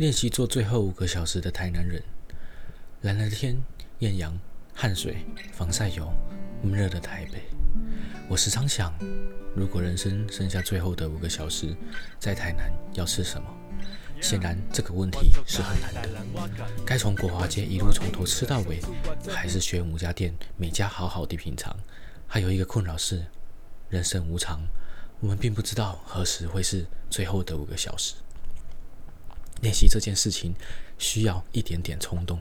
练习做最后五个小时的台南人，蓝蓝的天，艳阳，汗水，防晒油，闷热的台北。我时常想，如果人生剩下最后的五个小时，在台南要吃什么？显然这个问题是很难的。该从国华街一路从头吃到尾，还是选五家店，每家好好的品尝？还有一个困扰是，人生无常，我们并不知道何时会是最后的五个小时。练习这件事情需要一点点冲动，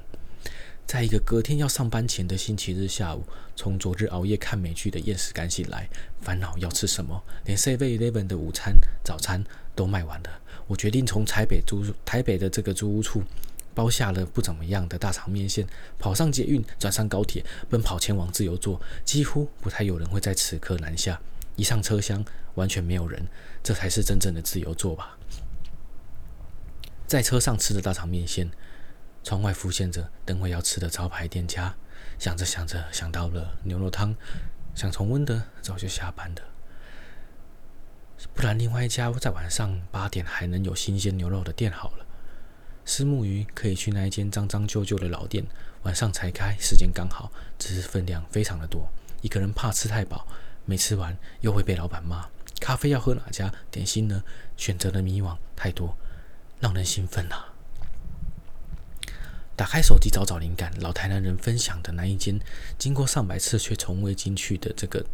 在一个隔天要上班前的星期日下午，从昨日熬夜看美剧的厌食感醒来，烦恼要吃什么，连 Seven Eleven 的午餐、早餐都卖完了。我决定从台北租台北的这个租屋处包下了不怎么样的大肠面线，跑上捷运，转上高铁，奔跑前往自由座。几乎不太有人会在此刻南下。一上车厢，完全没有人，这才是真正的自由座吧。在车上吃的大肠面线，窗外浮现着等会要吃的招牌店家。想着想着，想到了牛肉汤，想重温的早就下班了。不然另外一家在晚上八点还能有新鲜牛肉的店好了。虱目鱼可以去那一间脏脏旧旧的老店，晚上才开，时间刚好，只是分量非常的多。一个人怕吃太饱，没吃完又会被老板骂。咖啡要喝哪家？点心呢？选择的迷惘太多。让人兴奋啊！打开手机找找灵感，老台南人分享的那一间经过上百次却从未进去的这个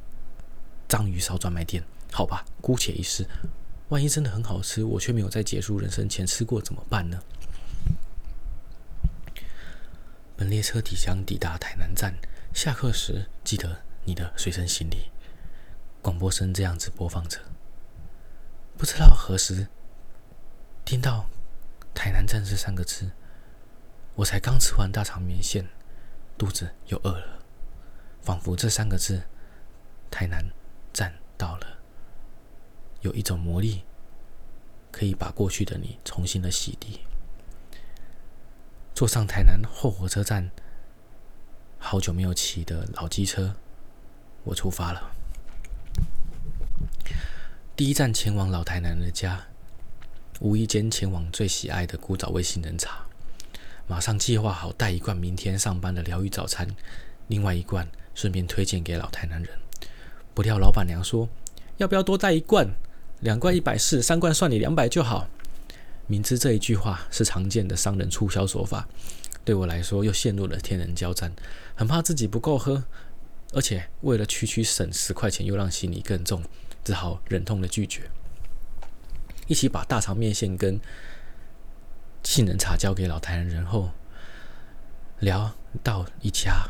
章鱼烧专卖店，好吧，姑且一试。万一真的很好吃，我却没有在结束人生前吃过怎么办呢？本列车即将抵达台南站，下课时记得你的随身行李。广播声这样子播放着，不知道何时听到。台南站这三个字，我才刚吃完大肠面线，肚子又饿了，仿佛这三个字，台南站到了，有一种魔力，可以把过去的你重新的洗涤。坐上台南后火车站，好久没有骑的老机车，我出发了。第一站前往老台南的家。无意间前往最喜爱的古早味杏仁茶，马上计划好带一罐明天上班的疗愈早餐，另外一罐顺便推荐给老台南人。不料老板娘说：“要不要多带一罐？两罐一百四，三罐算你两百就好。”明知这一句话是常见的商人促销手法，对我来说又陷入了天人交战，很怕自己不够喝，而且为了区区省十块钱又让行李更重，只好忍痛的拒绝。一起把大肠面线跟杏仁茶交给老台南人后，聊到一家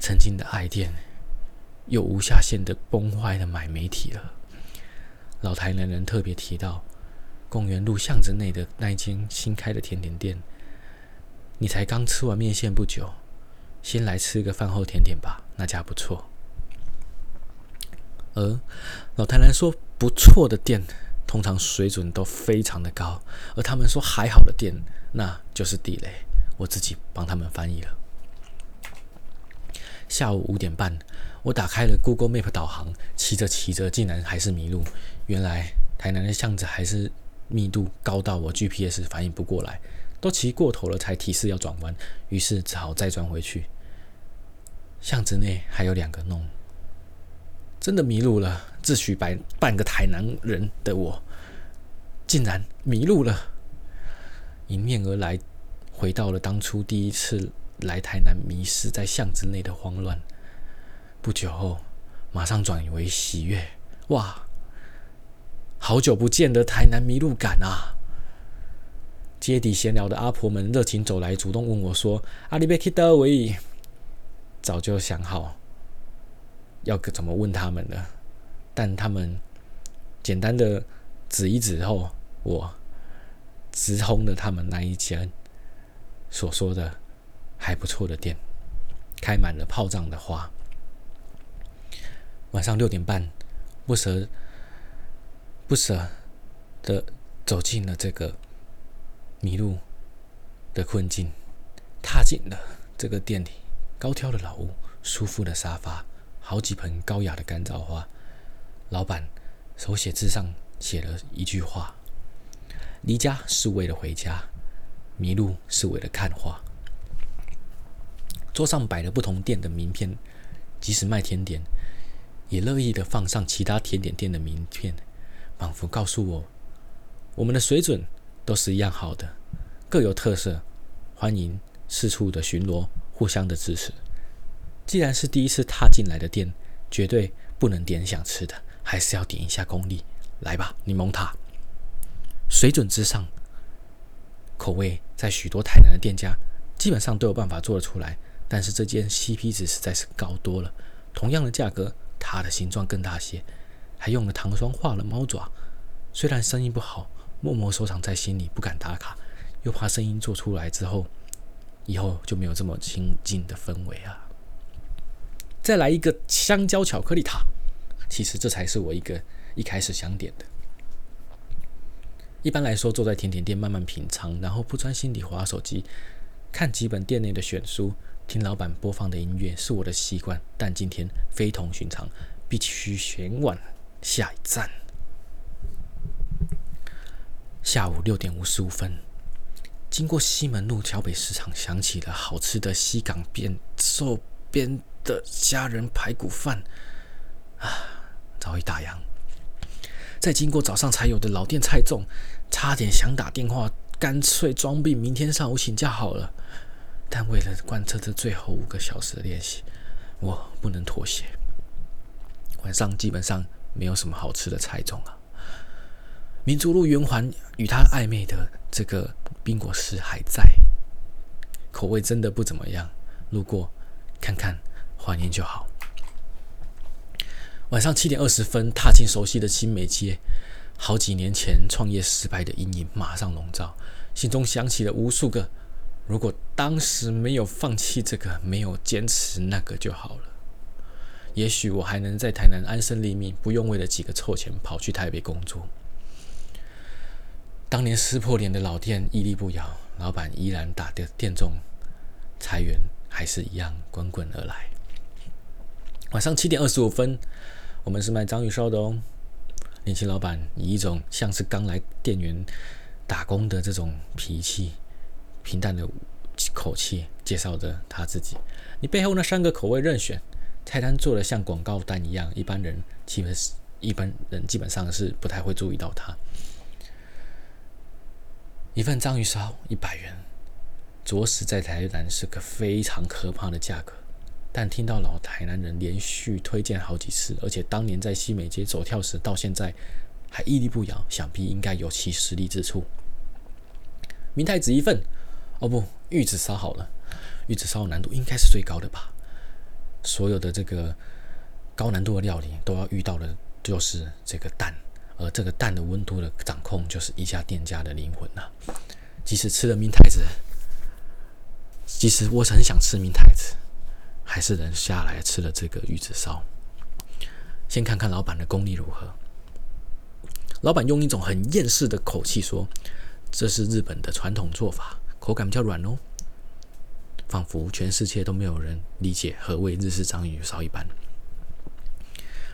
曾经的爱店，又无下限的崩坏的买媒体了。老台南人特别提到公园路巷子内的那一间新开的甜点店，你才刚吃完面线不久，先来吃个饭后甜点吧，那家不错。而老台南说不错的店。通常水准都非常的高，而他们说还好的店，那就是地雷。我自己帮他们翻译了。下午五点半，我打开了 Google Map 导航，骑着骑着，竟然还是迷路。原来台南的巷子还是密度高到我 GPS 反应不过来，都骑过头了才提示要转弯，于是只好再转回去。巷子内还有两个弄。真的迷路了，自诩百半个台南人的我，竟然迷路了。迎面而来，回到了当初第一次来台南迷失在巷子内的慌乱。不久后，马上转为喜悦。哇，好久不见的台南迷路感啊！街底闲聊的阿婆们热情走来，主动问我说：“阿里贝克德维？”早就想好。要怎么问他们呢？但他们简单的指一指后，我直通了他们那一间所说的还不错的店，开满了炮仗的花。晚上六点半，不舍不舍的走进了这个迷路的困境，踏进了这个店里，高挑的老屋，舒服的沙发。好几盆高雅的干燥花，老板手写字上写了一句话：“离家是为了回家，迷路是为了看花。桌上摆了不同店的名片，即使卖甜点，也乐意的放上其他甜点店的名片，仿佛告诉我，我们的水准都是一样好的，各有特色，欢迎四处的巡逻，互相的支持。既然是第一次踏进来的店，绝对不能点想吃的，还是要点一下功力。来吧，柠檬塔，水准之上，口味在许多台南的店家基本上都有办法做得出来，但是这间 CP 值实在是高多了。同样的价格，它的形状更大些，还用了糖霜画了猫爪。虽然生意不好，默默收藏在心里，不敢打卡，又怕声音做出来之后，以后就没有这么亲近的氛围啊。再来一个香蕉巧克力塔，其实这才是我一个。一开始想点的，一般来说，坐在甜点店慢慢品尝，然后不专心地划手机，看几本店内的选书，听老板播放的音乐，是我的习惯。但今天非同寻常，必须前往下一站。下午六点五十五分，经过西门路桥北市场，想起了好吃的西港边寿边的虾仁排骨饭，啊，早已打烊。再经过早上才有的老店菜粽，差点想打电话，干脆装病，明天上午请假好了。但为了贯彻这最后五个小时的练习，我不能妥协。晚上基本上没有什么好吃的菜粽啊。民族路圆环与他暧昧的这个冰果室还在，口味真的不怎么样。路过看看，怀念就好。晚上七点二十分，踏进熟悉的新美街，好几年前创业失败的阴影马上笼罩，心中响起了无数个“如果当时没有放弃这个，没有坚持那个就好了，也许我还能在台南安身立命，不用为了几个臭钱跑去台北工作。”当年撕破脸的老店屹立不摇，老板依然打的店重，财源还是一样滚滚而来。晚上七点二十五分。我们是卖章鱼烧的哦。年轻老板以一种像是刚来店员打工的这种脾气、平淡的口气介绍着他自己。你背后那三个口味任选，菜单做的像广告单一样，一般人基本是一般人基本上是不太会注意到它。一份章鱼烧一百元，着实在台南是个非常可怕的价格。但听到老台南人连续推荐好几次，而且当年在西美街走跳时，到现在还屹立不摇，想必应该有其实力之处。明太子一份，哦不，玉子烧好了。玉子烧的难度应该是最高的吧？所有的这个高难度的料理都要遇到的就是这个蛋，而这个蛋的温度的掌控就是一家店家的灵魂呐、啊。即使吃了明太子，其实我很想吃明太子。还是人下来吃了这个玉子烧。先看看老板的功力如何。老板用一种很厌世的口气说：“这是日本的传统做法，口感比较软哦。”仿佛全世界都没有人理解何谓日式章鱼烧一般。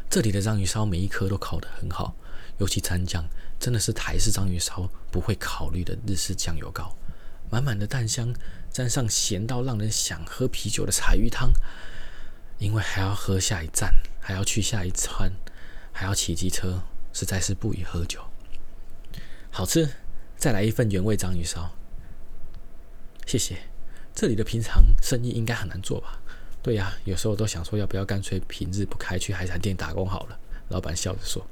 这里的章鱼烧每一颗都烤得很好，尤其蘸酱真的是台式章鱼烧不会考虑的日式酱油膏。满满的蛋香，沾上咸到让人想喝啤酒的柴鱼汤，因为还要喝下一站，还要去下一餐，还要骑机车，实在是不宜喝酒。好吃，再来一份原味章鱼烧。谢谢。这里的平常生意应该很难做吧？对呀，有时候都想说要不要干脆平日不开去海产店打工好了。老板笑着说。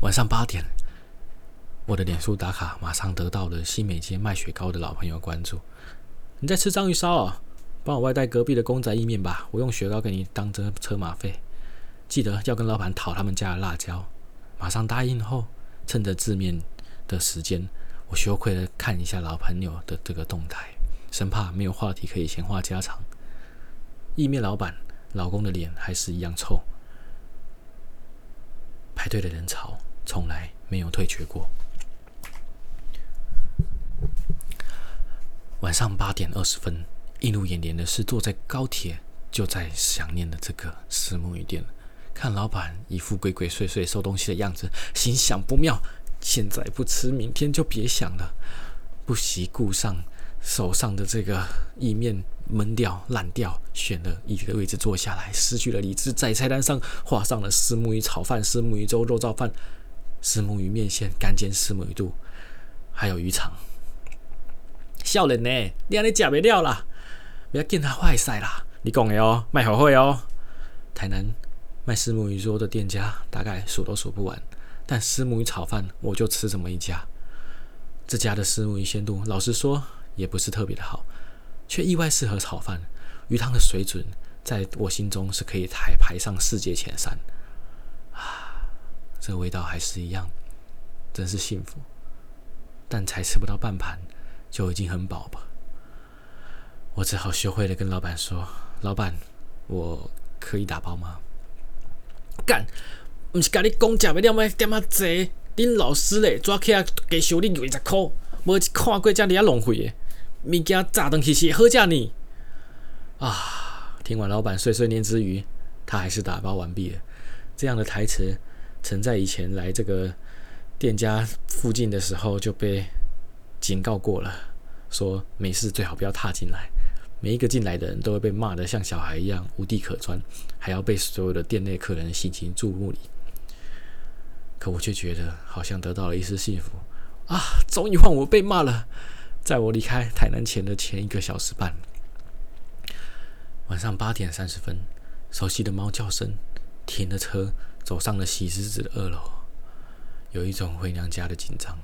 晚上八点。我的脸书打卡马上得到了新美街卖雪糕的老朋友关注。你在吃章鱼烧啊？帮我外带隔壁的公仔意面吧，我用雪糕给你当车车马费。记得要跟老板讨他们家的辣椒。马上答应后，趁着字面的时间，我羞愧的看一下老朋友的这个动态，生怕没有话题可以闲话家常。意面老板老公的脸还是一样臭。排队的人潮从来没有退却过。晚上八点二十分，映入眼帘的是坐在高铁就在想念的这个虱目鱼店，看老板一副鬼鬼祟祟收东西的样子，心想不妙，现在不吃，明天就别想了。不惜顾上手上的这个意面闷掉烂掉，选了一个位置坐下来，失去了理智，在菜单上画上了虱目鱼炒饭、虱目鱼粥、肉燥饭、虱目鱼面线、干煎虱目鱼肚，还有鱼肠。少年呢，你安尼吃不了啦，不要紧他坏塞啦，你讲的哦，卖好会哦。台南卖虱目鱼粥的店家大概数都数不完，但虱目鱼炒饭我就吃这么一家。这家的虱目鱼鲜度，老实说也不是特别的好，却意外适合炒饭。鱼汤的水准，在我心中是可以排排上世界前三。啊，这味道还是一样，真是幸福。但才吃不到半盘，就已经很饱吧。我只好羞愧的跟老板说：“老板，我可以打包吗？”干，不是跟你讲吃不了吗？点么济？恁老师嘞，抓起来给收你二十块，无看过这么浪费的，物件炸东西是好价呢。啊，听完老板碎碎念之余，他还是打包完毕了。这样的台词，曾在以前来这个店家附近的时候就被警告过了，说没事最好不要踏进来。每一个进来的人都会被骂得像小孩一样无地可钻，还要被所有的店内客人心情注目礼。可我却觉得好像得到了一丝幸福啊！终于换我被骂了。在我离开台南前的前一个小时半，晚上八点三十分，熟悉的猫叫声，停了车，走上了喜滋滋的二楼，有一种回娘家的紧张。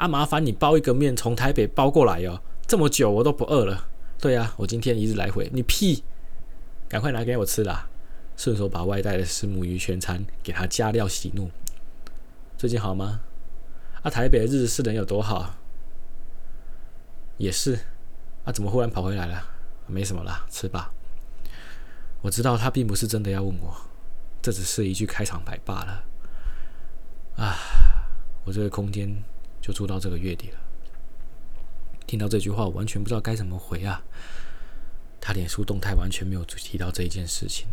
啊，麻烦你包一个面从台北包过来哦，这么久我都不饿了。对啊，我今天一日来回，你屁！赶快拿给我吃啦！顺手把外带的虱目鱼全餐给他加料息怒。最近好吗？啊，台北的日子是能有多好？也是，啊，怎么忽然跑回来了？没什么啦，吃吧。我知道他并不是真的要问我，这只是一句开场白罢了。啊，我这个空间就住到这个月底了。听到这句话，我完全不知道该怎么回啊。他脸书动态完全没有提到这一件事情。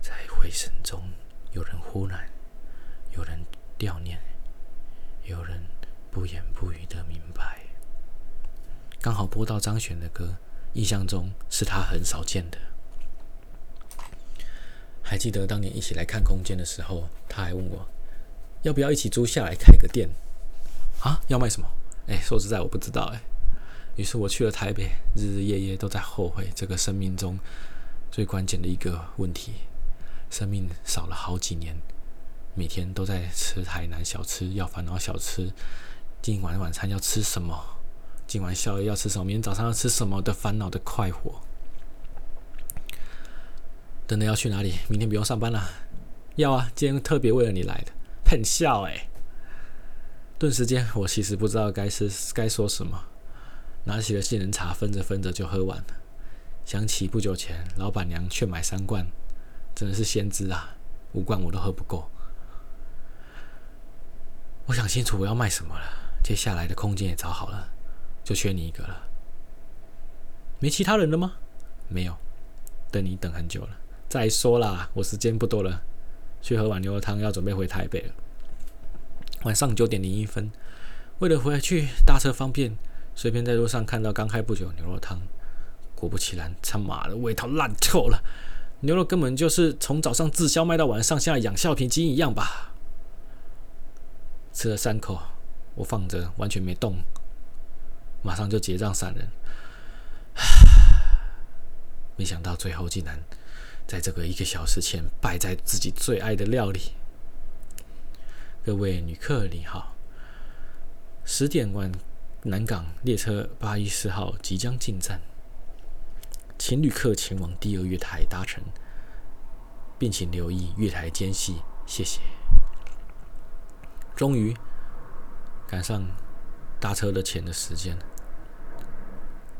在回声中。有人忽然，有人悼念，有人不言不语的明白。刚好播到张悬的歌，印象中是他很少见的。还记得当年一起来看空间的时候，他还问我要不要一起租下来开个店。啊，要卖什么？哎，说实在我不知道哎。于是我去了台北，日日夜夜都在后悔这个生命中最关键的一个问题。生命少了好几年，每天都在吃台南小吃，要烦恼小吃。今晚晚餐要吃什么？今晚宵夜要吃什么？明天早上要吃什么的烦恼的快活。等等要去哪里？明天不用上班了？要啊，今天特别为了你来的。喷笑哎！顿时间，我其实不知道该是该说什么。拿起了杏仁茶，分着分着就喝完了。想起不久前老板娘劝买三罐。真的是先知啊！五罐我都喝不够。我想清楚我要卖什么了，接下来的空间也找好了，就缺你一个了。没其他人了吗？没有，等你等很久了。再说啦，我时间不多了，去喝碗牛肉汤，要准备回台北了。晚上九点零一分，为了回去搭车方便，随便在路上看到刚开不久牛肉汤，果不其然，他妈的味道烂透了。牛肉根本就是从早上滞销卖到晚上，像养橡皮筋一样吧。吃了三口，我放着完全没动，马上就结账闪人。唉没想到最后竟然在这个一个小时前摆在自己最爱的料理。各位旅客你好，十点晚南港列车八一四号即将进站。请旅客前往第二月台搭乘，并请留意月台间隙，谢谢。终于赶上搭车的前的时间，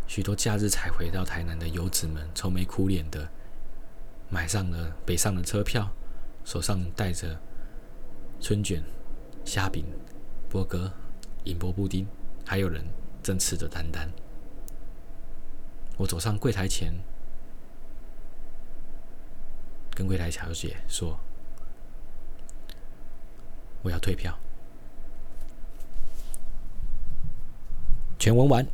许多假日才回到台南的游子们愁眉苦脸的买上了北上的车票，手上带着春卷、虾饼、波哥、银箔布丁，还有人正吃着丹丹。我走上柜台前，跟柜台小姐说：“我要退票。”全文完。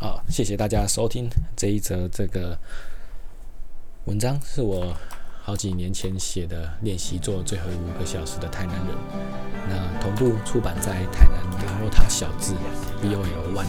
好，谢谢大家收听这一则这个文章，是我好几年前写的练习做最后五个小时的台南人。那同步出版在台南联络他小字 BOL One。